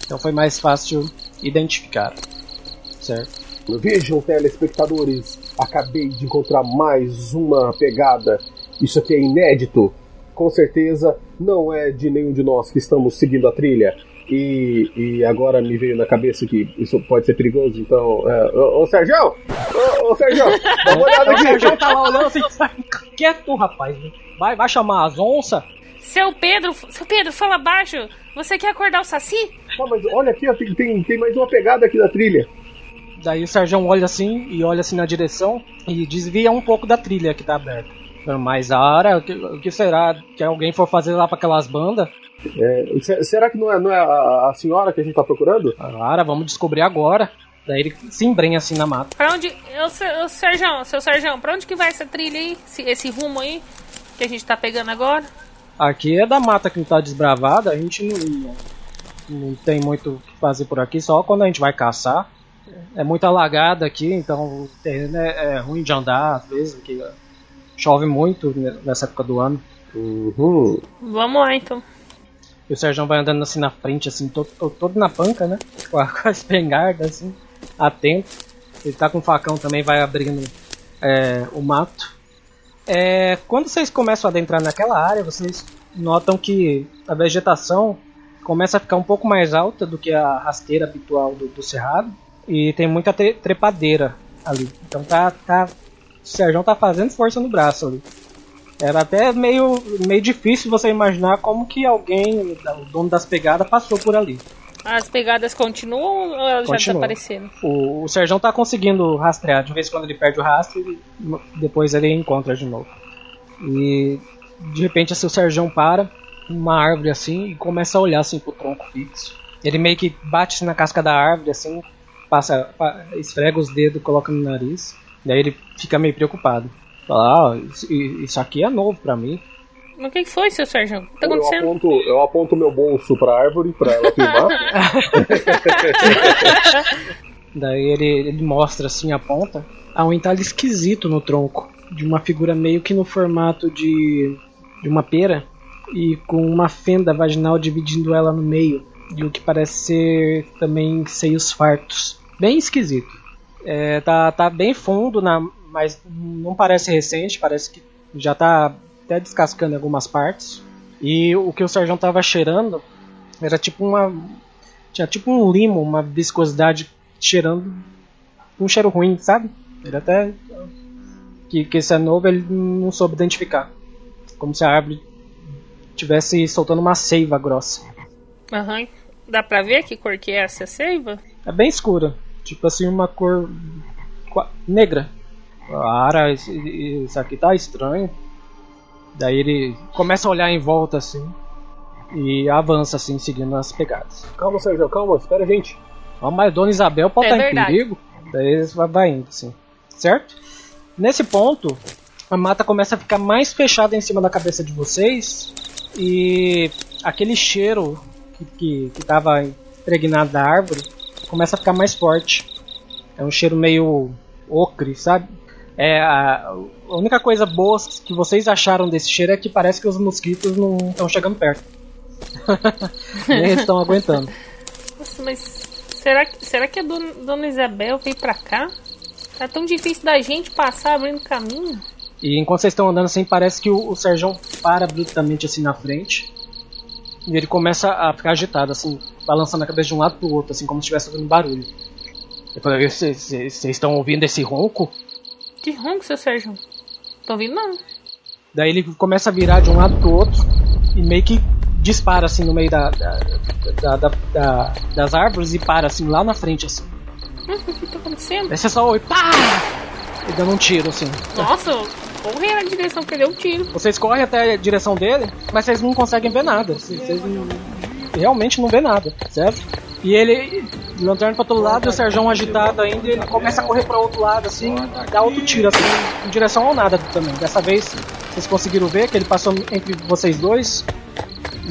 então foi mais fácil identificar. Certo? Vejam, telespectadores, acabei de encontrar mais uma pegada. Isso aqui é inédito. Com certeza não é de nenhum de nós que estamos seguindo a trilha. E, e agora me veio na cabeça que isso pode ser perigoso, então. É, ô, ô Sérgio! Ô, ô Sérgio! Dá uma olhada O Serjão aqui! tá lá olhando assim, quieto, rapaz. Vai, vai chamar as onças. Seu Pedro, seu Pedro, fala baixo. Você quer acordar o Saci? Ah, mas olha aqui, ó, tem, tem, tem mais uma pegada aqui da trilha. Daí o Serjão olha assim e olha assim na direção e desvia um pouco da trilha que tá aberta. Mas a hora, o que, o que será que alguém for fazer lá pra aquelas bandas? É, se- será que não é, não é a, a senhora que a gente tá procurando? Cara, vamos descobrir agora. Daí ele se embrenha assim na mata. Pra onde. Ô, seu, ô, Serjão, seu Serjão, pra onde que vai essa trilha aí? Esse, esse rumo aí que a gente tá pegando agora? Aqui é da mata que não tá desbravada, a gente não, não tem muito o que fazer por aqui, só quando a gente vai caçar. É muito alagada aqui, então o terreno é, é ruim de andar, às vezes, porque chove muito nessa época do ano. Uhum. Vamos lá então. E o Sérgio vai andando assim na frente, assim, todo, todo, todo na panca, né? Com a, com a espingarda, assim, atento. Ele tá com o facão também, vai abrindo é, o mato. É, quando vocês começam a adentrar naquela área, vocês notam que a vegetação começa a ficar um pouco mais alta do que a rasteira habitual do, do cerrado. E tem muita tre- trepadeira ali. Então tá, tá, o Sérgio tá fazendo força no braço ali. Era até meio, meio difícil você imaginar como que alguém, o dono das pegadas, passou por ali. As pegadas continuam ou elas já Continua. desapareceram? O, o Serjão tá conseguindo rastrear, de vez em quando ele perde o rastro e depois ele encontra de novo. E de repente assim, o Serjão para uma árvore assim e começa a olhar assim pro tronco fixo. Ele meio que bate na casca da árvore assim, passa, pa- esfrega os dedos, coloca no nariz. Daí ele fica meio preocupado. Fala, ah, isso, aqui é novo pra mim. Mas o que foi, seu Serjão? O que tá Eu acontecendo? aponto, eu aponto meu bolso pra árvore pra ela filmar. Daí ele, ele mostra assim a ponta. Há um entalhe esquisito no tronco. De uma figura meio que no formato de, de uma pera. E com uma fenda vaginal dividindo ela no meio. E o que parece ser também seios fartos. Bem esquisito. É, tá, tá bem fundo, na, mas não parece recente. Parece que já tá até descascando em algumas partes. E o que o Sérgio tava cheirando era tipo uma. Tinha tipo um limo, uma viscosidade cheirando um cheiro ruim, sabe? Ele até que, que esse é novo ele não soube identificar. Como se a árvore tivesse soltando uma seiva grossa. Aham. Dá pra ver que cor que é essa seiva? É bem escura, tipo assim uma cor negra. Cara, isso, isso aqui tá estranho. Daí ele começa a olhar em volta assim e avança assim seguindo as pegadas. calma, Sérgio, calma, espera a gente. Ó, mas Dona Isabel pode É estar em verdade. perigo. Daí vai indo, assim. Certo? Nesse ponto, a mata começa a ficar mais fechada em cima da cabeça de vocês. E aquele cheiro que, que, que tava impregnado da árvore começa a ficar mais forte. É um cheiro meio ocre, sabe? É, a, a única coisa boa que vocês acharam desse cheiro é que parece que os mosquitos não estão chegando perto. Nem eles estão aguentando. Nossa, mas será, que- será que a dona, dona Isabel veio pra cá? Tá tão difícil da gente passar abrindo caminho. E enquanto vocês estão andando assim, parece que o, o Serjão para bruscamente assim na frente. E ele começa a ficar agitado, assim, balançando a cabeça de um lado pro outro, assim, como se estivesse fazendo barulho. Eu falei, "Vocês- estão ouvindo esse ronco? Que ronco, seu Sérgio? Tô ouvindo não. Daí ele começa a virar de um lado pro outro e meio que dispara assim no meio da, da- da- da- da- das árvores e para assim lá na frente assim. Hum, O que tá acontecendo? Daí você só ouve pá! E dando um tiro assim. Nossa, correr na direção que ele deu um tiro. Vocês correm até a direção dele, mas vocês não conseguem ver nada. Vocês, vocês não- realmente não vê nada, certo? E ele, de lanterna pra todo lado, e o Serjão agitado ainda, ele começa a correr pra outro lado, assim, dá outro tiro, assim, em direção ao nada também. Dessa vez, vocês conseguiram ver que ele passou entre vocês dois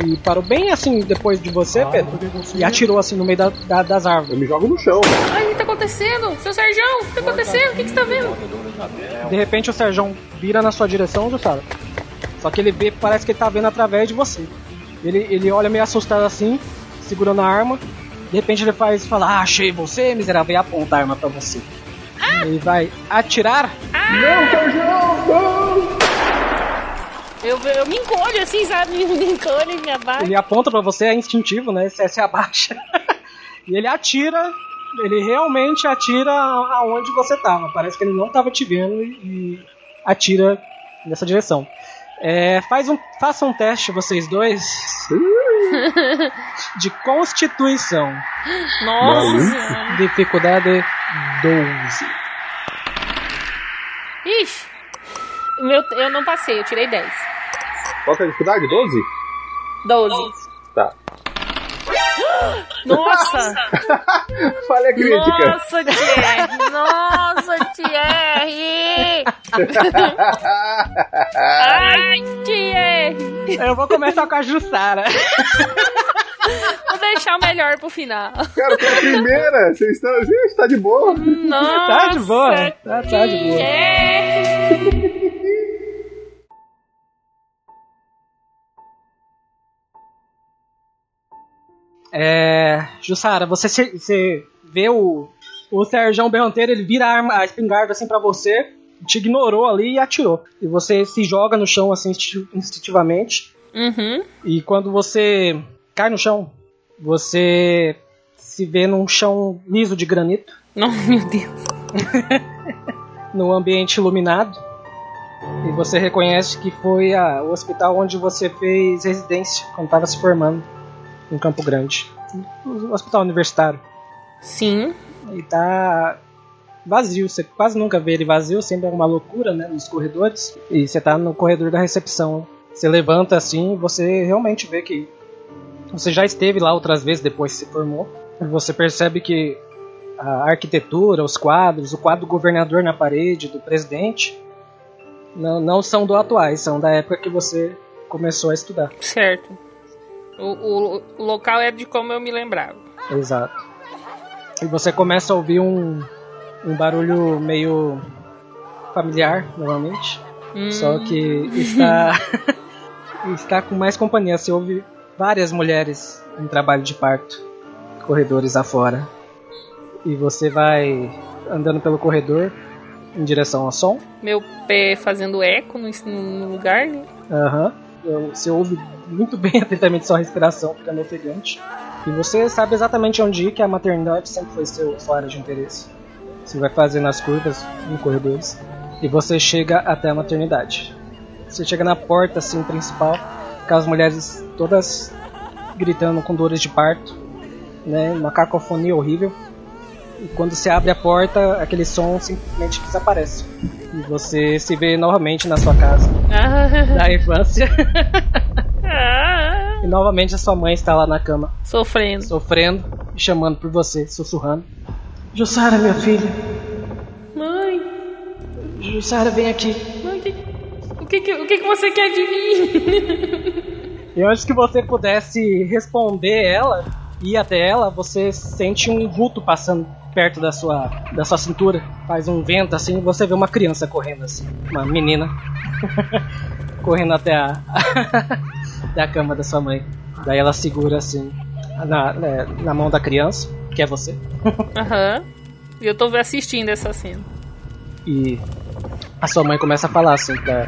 e parou bem assim depois de você, Pedro, e atirou assim no meio da- da- das árvores. Eu me jogo no chão. Ai, o que tá acontecendo? Seu Sérgio, o que tá acontecendo? O que, que você tá vendo? De repente o Serjão vira na sua direção, Jussara. Só que ele vê, parece que ele tá vendo através de você. Ele, ele olha meio assustado assim, segurando a arma. De repente ele faz fala, ah, achei você, miserável, e aponta a arma pra você. Ele vai atirar. Não, Sérgio, não! Eu, eu me encolho assim, sabe? Me encolho e me abaixo. Ele aponta pra você, é instintivo, né? Você se abaixa. e ele atira. Ele realmente atira aonde você tava. Parece que ele não tava te vendo e, e atira nessa direção. É, faz um, faça um teste, vocês dois, de constituição. Nossa. Dificuldade 12. Ixi. Meu, eu não passei, eu tirei 10. Qual que é a dificuldade? 12? 12. Tá. Nossa! Falha crítica. Nossa, Thierry! Nossa, Thierry! Ai, Thierry! Eu vou começar com a Jussara. Vou deixar o melhor pro final. Cara, foi a primeira. Vocês estão. Gente, tá de boa. Nossa, Tá de boa, tá- tá de boa. É. Jussara, você, se- você vê o. O Serjão Berranteiro, ele vira a, arma, a espingarda assim pra você, te ignorou ali e atirou. E você se joga no chão assim instinti- instintivamente. Uhum. E quando você cai no chão, você se vê num chão liso de granito, Não, meu Deus. num ambiente iluminado. E você reconhece que foi a- o hospital onde você fez residência quando estava se formando em Campo Grande. O hospital universitário. Sim. E tá vazio, você quase nunca vê ele vazio, sempre é uma loucura, né, nos corredores. E você tá no corredor da recepção. Você levanta assim, você realmente vê que você já esteve lá outras vezes depois que se formou. Você percebe que a arquitetura, os quadros, o quadro do governador na parede, do presidente, não, não são do atuais, são da época que você começou a estudar. Certo. O, o- o local é de como eu me lembrava. Exato. E você começa a ouvir um, um barulho meio familiar, novamente. Hum, Só que está está com mais companhia. Você ouve várias mulheres em trabalho de parto, corredores afora. E você vai andando pelo corredor em direção ao som. Meu pé fazendo eco no, no lugar, né? Aham. Eu- Você ouve muito bem atentamente sua respiração, ficando ofegante. E você sabe exatamente onde ir, que a maternidade sempre foi seu, sua área de interesse. Você vai fazendo as curvas em corredores. E você chega até a maternidade. Você chega na porta assim principal, com as mulheres todas gritando com dores de parto, né? Uma cacofonia horrível. E quando você abre a porta, aquele som simplesmente desaparece. E você se vê novamente na sua casa da infância. Ah, E novamente a sua mãe está lá na cama, sofrendo. sofrendo e chamando por você, sussurrando. Jussara, minha filha. Mãe, Jussara, vem aqui. mãe, que- o, que, que- o que, que você quer de mim? E antes que você pudesse responder ela, ir até ela, você sente um vulto passando perto da sua, da sua cintura, faz um vento assim, você vê uma criança correndo assim, uma menina correndo até a, até a cama da sua mãe. Daí ela segura assim na, né, na mão da criança, que é você, Aham. E eu tô assistindo essa cena. e a sua mãe começa a falar assim pra,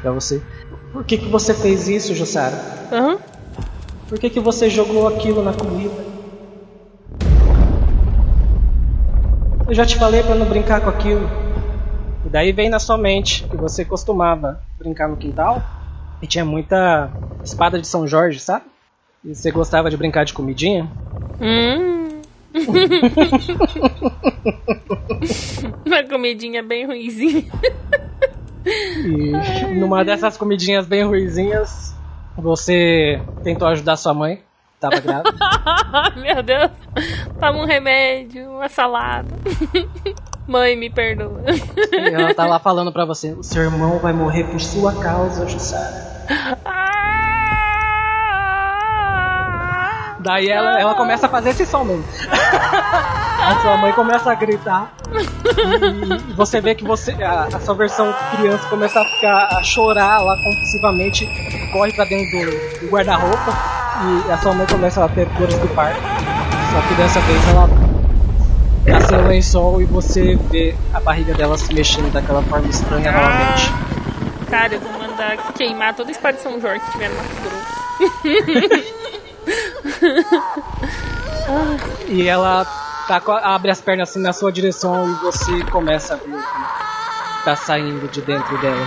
pra você. Por que, que você fez isso, Jussara? Aham. Por que, que você jogou aquilo na comida? Eu já te falei pra não brincar com aquilo. E daí vem na sua mente que você costumava brincar no quintal e tinha muita espada de São Jorge, sabe? E você gostava de brincar de comidinha. Hum. Uma comidinha bem ruimzinha. E numa dessas comidinhas bem ruizinhas, você tentou ajudar sua mãe, tava grávida. Meu Deus. Toma um remédio, uma salada. Mãe, me perdoa. e ela tá lá falando pra você: o seu irmão vai morrer por sua causa, Jussara. Daí ela, ela começa a fazer esse som mesmo. a sua mãe começa a gritar. E, e você vê que você a, a sua versão criança começa a ficar a chorar lá compulsivamente, corre pra dentro do, do guarda-roupa e a sua mãe começa a ter dores do parto. Só que dessa vez ela tá sem o lençol e você vê a barriga dela se mexendo daquela forma estranha novamente. Cara, eu vou mandar queimar toda a espada de São Jorge que tiver no Mato Grosso. E ela tá, com a- abre as pernas assim na sua direção e você começa a ver o que tá saindo de dentro dela.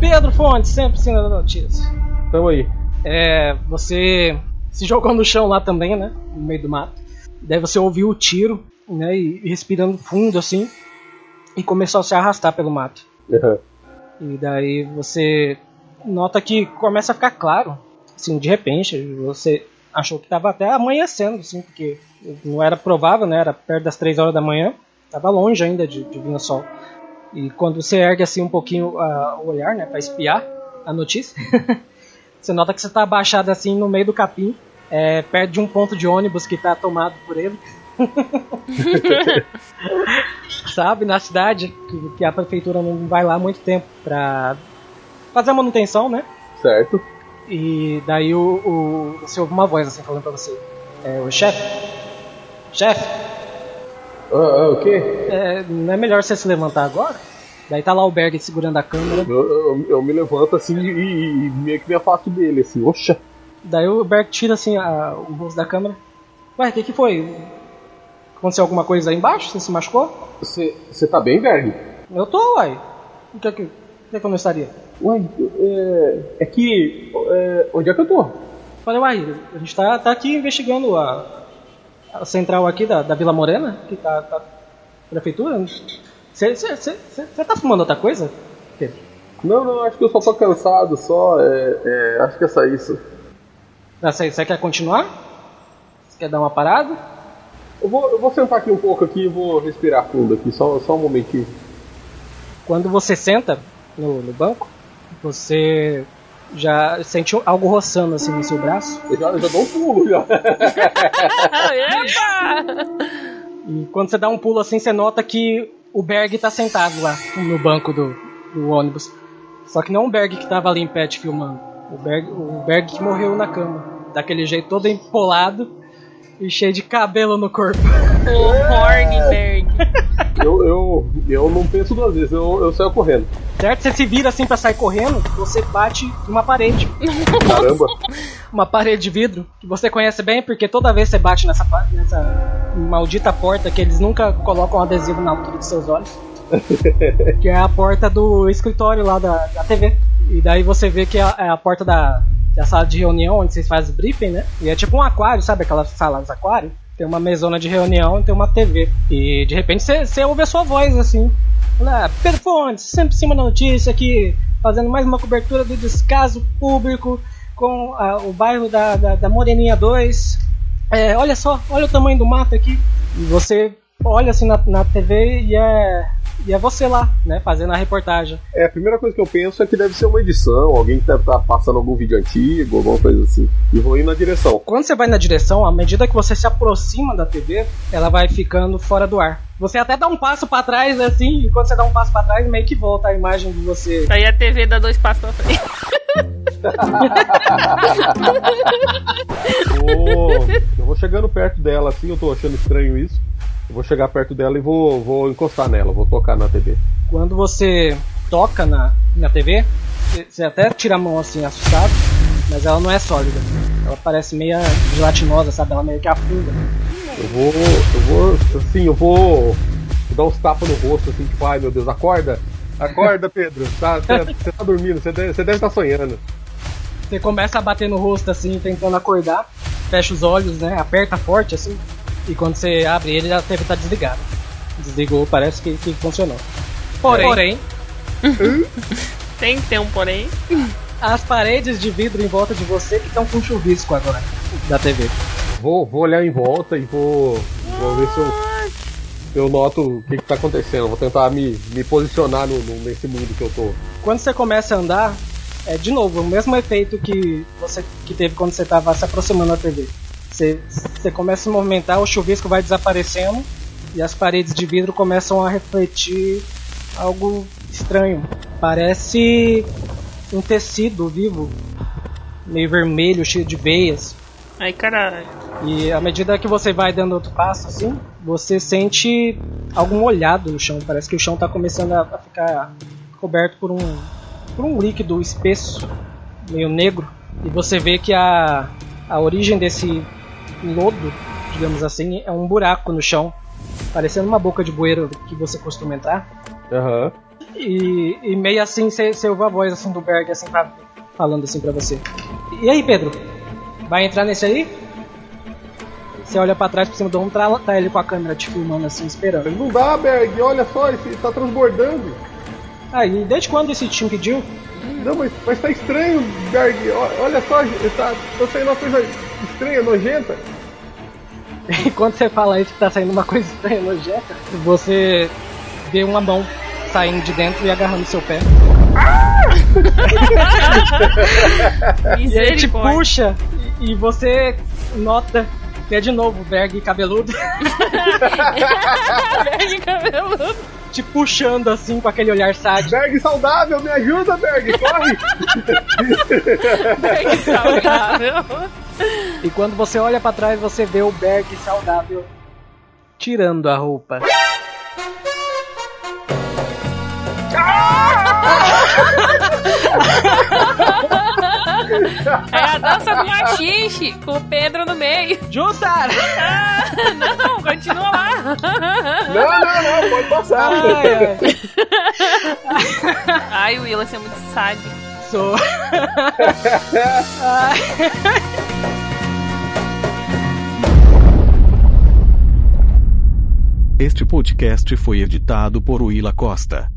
Pedro Fontes, sempre cena da notícia. Tamo aí. É, você se jogou no chão lá também, né? No meio do mato. Daí você ouviu o tiro, né? E, e respirando fundo assim. E começou a se arrastar pelo mato. Aham. E daí você nota que começa a ficar claro. Assim, de repente, você achou que estava até amanhecendo, assim, porque não era provável, né? Era perto das 3 horas da manhã. Tava longe ainda de, de vir o sol. E quando você ergue assim um pouquinho ah, o olhar, né, para espiar a notícia, você nota que você tá abaixado assim no meio do capim, é, perto de um ponto de ônibus que tá tomado por ele. Sabe, na cidade, que, que a prefeitura não vai lá há muito tempo pra fazer a manutenção, né? Certo. E daí o, o- você ouve uma voz assim falando pra você: é, O chefe, chefe, Ah, ah, o quê? é, não é melhor você se levantar agora? Daí tá lá o Berg segurando a câmera. Eu, eu, eu me levanto assim e, e- e meio que me afasto dele, assim, oxa. Daí o Berg tira assim a- o rosto da câmera. Ué, o que, que foi? Aconteceu alguma coisa aí embaixo? Você se machucou? Você tá bem, Berg? Eu tô, uai. O que, que, o que, que eu não estaria? Ué, é, é que. é, onde é que eu tô? Falei, uai, a gente tá, tá aqui investigando a, a central aqui da, da Vila Morena, que tá, tá prefeitura. Você tá fumando outra coisa? Pedro? Não, não, acho que eu só tô cansado, só. É, é, acho que é só isso. Você quer continuar? Você quer dar uma parada? Eu vou, eu vou sentar aqui um pouco aqui e vou respirar fundo aqui, só, só um momentinho. Quando você senta no, no banco, você já sente algo roçando assim no seu braço. Eu já, eu já dou um pulo já. Epa! E quando você dá um pulo assim, você nota que o Berg tá sentado lá no banco do, do ônibus. Só que não o Berg que tava ali em pé te filmando. O Berg, o Berg que morreu na cama. Daquele jeito todo empolado e cheio de cabelo no corpo. O Hornberg. Eu, eu, eu não penso duas vezes, eu, eu saio correndo. Certo? Você se vira assim pra sair correndo, você bate em uma parede. Caramba. Uma parede de vidro que você conhece bem porque toda vez que você bate nessa, nessa maldita porta que eles nunca colocam adesivo na altura dos seus olhos. que é a porta do escritório lá da, da TV. E daí você vê que é a, é a porta da, da sala de reunião onde vocês fazem briefing, né? E é tipo um aquário, sabe aquelas salas aquário? Tem uma mesona de reunião e tem uma TV. E de repente você, ouve a sua voz assim. Fala, "Ah, Pedro Fontes, sempre em cima da notícia aqui, fazendo mais uma cobertura do descaso público com ah, o bairro da, da, da Moreninha 2. É, olha só, olha o tamanho do mato aqui. E você olha assim na, na TV e é e é você lá, né, fazendo a reportagem. É, a primeira coisa que eu penso é que deve ser uma edição, alguém que deve estar passando algum vídeo antigo, alguma coisa assim. E vou ir na direção. Quando você vai na direção, à medida que você se aproxima da TV, ela vai ficando fora do ar. Você até dá um passo para trás assim, e quando você dá um passo para trás, meio que volta a imagem de você. Aí a TV dá dois passos pra frente. Vou- eu vou chegando perto dela assim, eu tô achando estranho isso. Eu vou chegar perto dela e vou, vou encostar nela, vou tocar na TV. Quando você toca na, na TV, você- até tira a mão assim, assustado, mas ela não é sólida. Ela parece meio gelatinosa, sabe? Ela meio que afunda. Eu vou. Eu vou. Assim, eu vou dar uns tapas no rosto, assim, tipo, ai meu Deus, acorda! Acorda, Pedro! Tá, Você você tá dormindo, você deve, você deve estar sonhando. Você começa a bater no rosto assim, tentando acordar, fecha os olhos, né? Aperta forte assim, e quando você abre ele, a TV tá desligada. Desligou, parece que, que funcionou. Porém, porém, Tem que ter um porém. as paredes de vidro em volta de você que estão com chuvisco agora da TV. Vou, vou olhar em volta e vou. Vou ver se eu. Eu noto o que, que tá acontecendo. Vou tentar me, me posicionar no, no- nesse mundo que eu tô. Quando você começa a andar, é de novo o mesmo efeito que você que teve quando você estava se aproximando da TV. Você, você começa a se movimentar, o chuvisco vai desaparecendo e as paredes de vidro começam a refletir algo estranho. Parece um tecido vivo, meio vermelho, cheio de veias. Ai, caralho. E à medida que você vai dando outro passo, assim, você sente algo molhado no chão. Parece que o chão está começando a, a ficar coberto por um, por um líquido espesso, meio negro. E você vê que a, a origem desse lodo, digamos assim, é um buraco no chão, parecendo uma boca de bueiro que você costuma entrar. Aham. E, e meio assim você você ouve a voz assim do Berg assim pra- falando assim pra você. E aí, Pedro? Vai entrar nesse aí? Você olha pra trás por cima do ombro, tá, tá ele com a câmera te filmando assim, esperando. Não dá, Berg, olha só, esse tá transbordando. Aí, desde quando esse te impediu? Não, mas, mas tá estranho, Berg. Olha só, tá, tá saindo uma coisa estranha, nojenta. Enquanto você fala isso que tá saindo uma coisa estranha, nojenta, você vê uma mão saindo de dentro e agarrando seu pé. E ele te puxa e, e você nota que é de novo Berg cabeludo Berg cabeludo. te puxando assim com aquele olhar sádico. Berg saudável, me ajuda, Berg, corre! Berg saudável. E quando você olha pra trás, você vê o Berg saudável tirando a roupa. É a dança do machixe, com o Pedro no meio. Jussar! Ah, não, continua lá. Não, não, não, pode passar. Ai, ai. Ai, o Willis é muito sádico. Sou. Este podcast foi editado por Willa Costa.